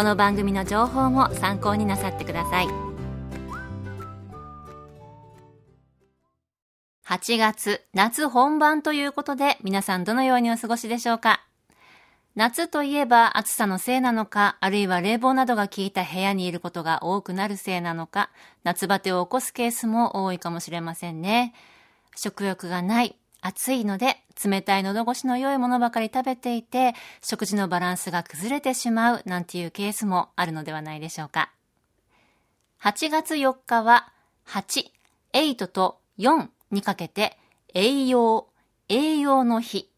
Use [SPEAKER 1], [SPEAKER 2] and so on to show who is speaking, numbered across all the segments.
[SPEAKER 1] この番組の情報も参考になさってください8月夏本番ということで皆さんどのようにお過ごしでしょうか？夏といえば暑さのせいなのか、あるいは冷房などが効いた部屋にいることが多くなるせいなのか、夏バテを起こすケースも多いかもしれませんね。食欲がない、暑いので冷たい喉越しの良いものばかり食べていて食事のバランスが崩れてしまうなんていうケースもあるのではないでしょうか。8月4日は8、8と4にかけて栄養、栄養の日。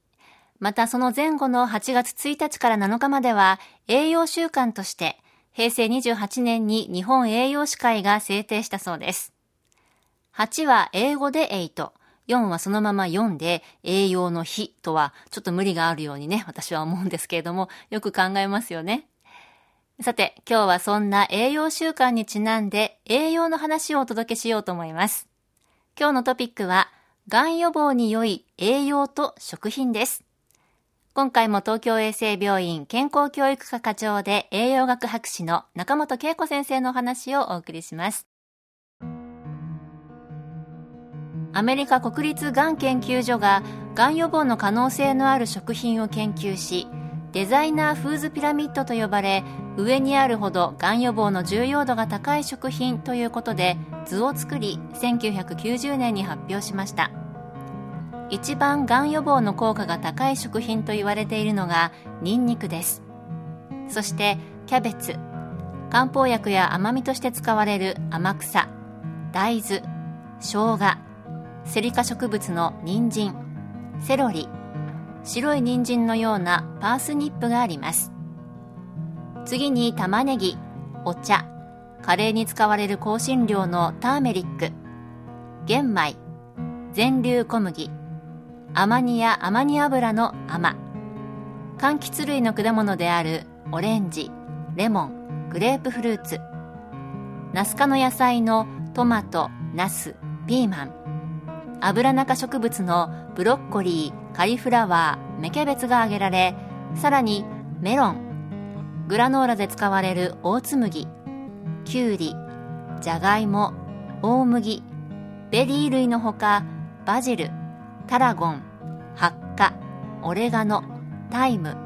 [SPEAKER 1] またその前後の8月1日から7日までは栄養週間として平成28年に日本栄養士会が制定したそうです。8は英語で8、4はそのまま4で栄養の日とはちょっと無理があるようにね、私は思うんですけれども、よく考えますよね。さて、今日はそんな栄養習慣にちなんで栄養の話をお届けしようと思います。今日のトピックは、がん予防に良い栄養と食品です。今回も東京衛生病院健康教育科課長で栄養学博士の中本恵子先生のお話をお送りします。アメリカ国立がん研究所ががん予防の可能性のある食品を研究しデザイナーフーズピラミッドと呼ばれ上にあるほどがん予防の重要度が高い食品ということで図を作り1990年に発表しました。一番がん予防の効果が高い食品と言われているのがニンニクです。そしてキャベツ。漢方薬や甘みとして使われる天草。大豆。生姜。セリ科植物の人参。セロリ。白い人参のようなパースニップがあります。次に玉ねぎ。お茶。カレーに使われる香辛料のターメリック。玄米。全粒小麦。アマニやアマニ油の甘。柑橘類の果物であるオレンジ。レモン。グレープフルーツ。ナス科の野菜のトマトナスピーマン。アブラナ科植物のブロッコリー、カリフラワー、芽キャベツが挙げられ、さらにメロン、グラノーラで使われるオーツ麦、キュウリ、ジャガイモ、大麦、ベリー類のほか、バジル、タラゴン、ハッカ、オレガノ、タイム、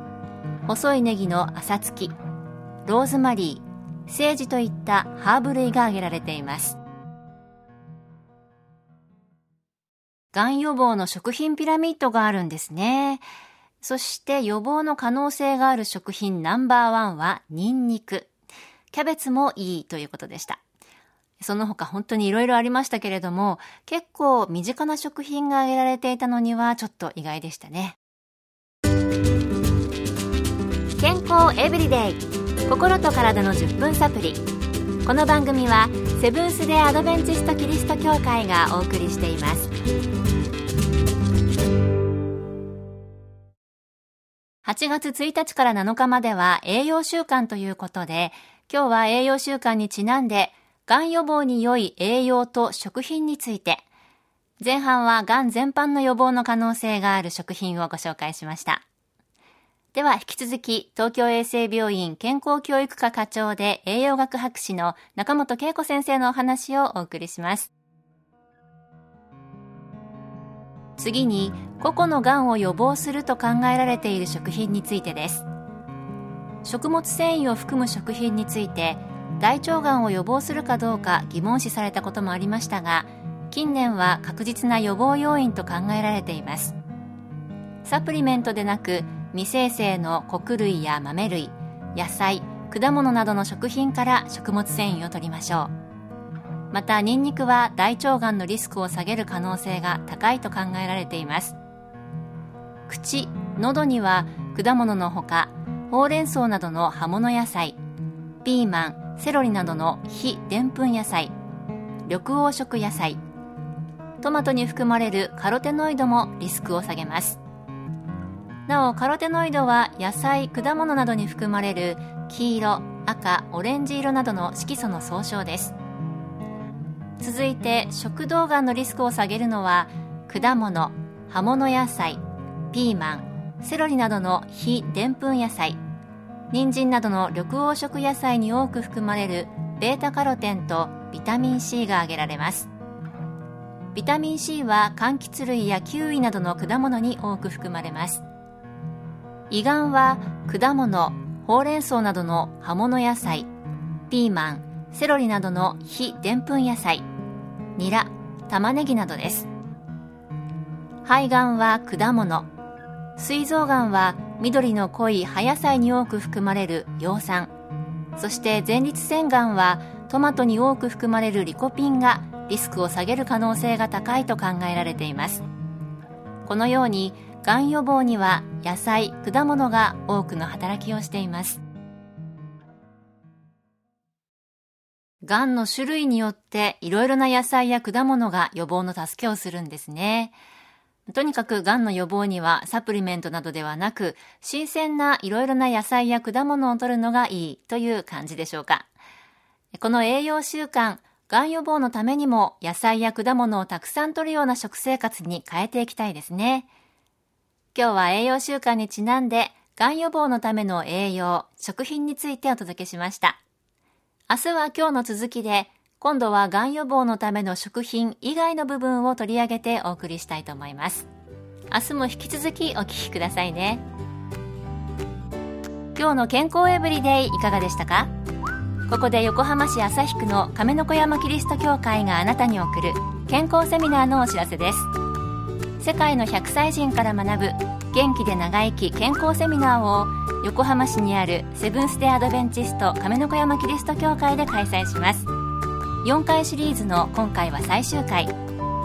[SPEAKER 1] 細いネギの朝付き、ローズマリー、セージといったハーブ類が挙げられています。がん予防の食品ピラミッドがあるんですね。そして予防の可能性がある食品ナンバーワンはニンニク。キャベツもいいということでした。その他本当に色々ありましたけれども、結構身近な食品が挙げられていたのにはちょっと意外でしたね。健康エブリデイ心と体の10分サプリこの番組はセブンス・デ・アドベンチスト・キリスト教会がお送りしています8月1日から7日までは栄養週間ということで、今日は栄養週間にちなんで、がん予防に良い栄養と食品について、前半はがん全般の予防の可能性がある食品をご紹介しました。では引き続き東京衛生病院健康教育科課長で栄養学博士の中本恵子先生のお話をお送りします。次に個々のがんを予防すると考えられている食品についてです。食物繊維を含む食品について大腸がんを予防するかどうか疑問視されたこともありましたが近年は確実な予防要因と考えられています。サプリメントでなく未生成の穀類や豆類野菜果物などの食品から食物繊維を取りましょう。またニンニクは大腸がんのリスクを下げる可能性が高いと考えられています。口喉には果物のほかほうれん草などの葉物野菜ピーマンセロリなどの非でんぷん野菜緑黄色野菜トマトに含まれるカロテノイドもリスクを下げます。なおカロテノイドは野菜果物などに含まれる黄色赤オレンジ色などの色素の総称です。続いて食道がんのリスクを下げるのは果物葉物野菜ピーマンセロリなどの非でんぷん野菜人参などの緑黄色野菜に多く含まれるベータカロテンとビタミン C が挙げられます。ビタミン C は柑橘類やキウイなどの果物に多く含まれます。胃がんは果物ほうれん草などの葉物野菜ピーマンセロリなどの非でんぷん野菜ニラ玉ねぎなどです。肺がんは果物膵臓がんは緑の濃い葉野菜に多く含まれる葉酸そして前立腺がんはトマトに多く含まれるリコピンがリスクを下げる可能性が高いと考えられています。このようにがん予防には野菜果物が多くの働きをしています。がんの種類によっていろいろな野菜や果物が予防の助けをするんですねとにかくがんの予防にはサプリメントなどではなく新鮮ないろいろな野菜や果物を摂るのがいいという感じでしょうかこの栄養習慣がん予防のためにも野菜や果物をたくさん摂るような食生活に変えていきたいですね。今日は栄養習慣にちなんで、がん予防のための栄養、食品についてお届けしました。明日は今日の続きで、今度はがん予防のための食品以外の部分を取り上げてお送りしたいと思います。明日も引き続きお聞きくださいね。今日の健康エブリデイいかがでしたか？ここで横浜市旭区の亀の子山キリスト教会があなたに送る健康セミナーのお知らせです世界の100歳人から学ぶ元気で長生き健康セミナーを横浜市にあるセブンス・デ・アドベンチスト亀の子山キリスト教会で開催します。4回シリーズの今回は最終回。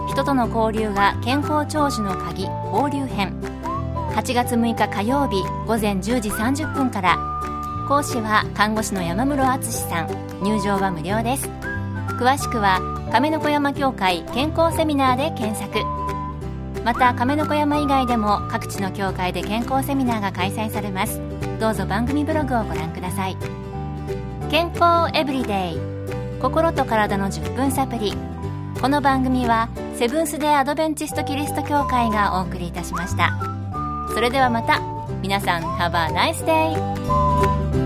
[SPEAKER 1] 人との交流が健康長寿の鍵交流編。8月6日火曜日午前10時30分から。講師は看護師の山室敦さん。入場は無料です。詳しくは亀の子山協会健康セミナーで検索。また亀の子山以外でも各地の協会で健康セミナーが開催されます。どうぞ番組ブログをご覧ください。健康エブリデイ。心と体の10分サプリこの番組はセブンス・デ・アドベンチスト・キリスト教会がお送りいたしました。それではまた。皆さん Have a nice day!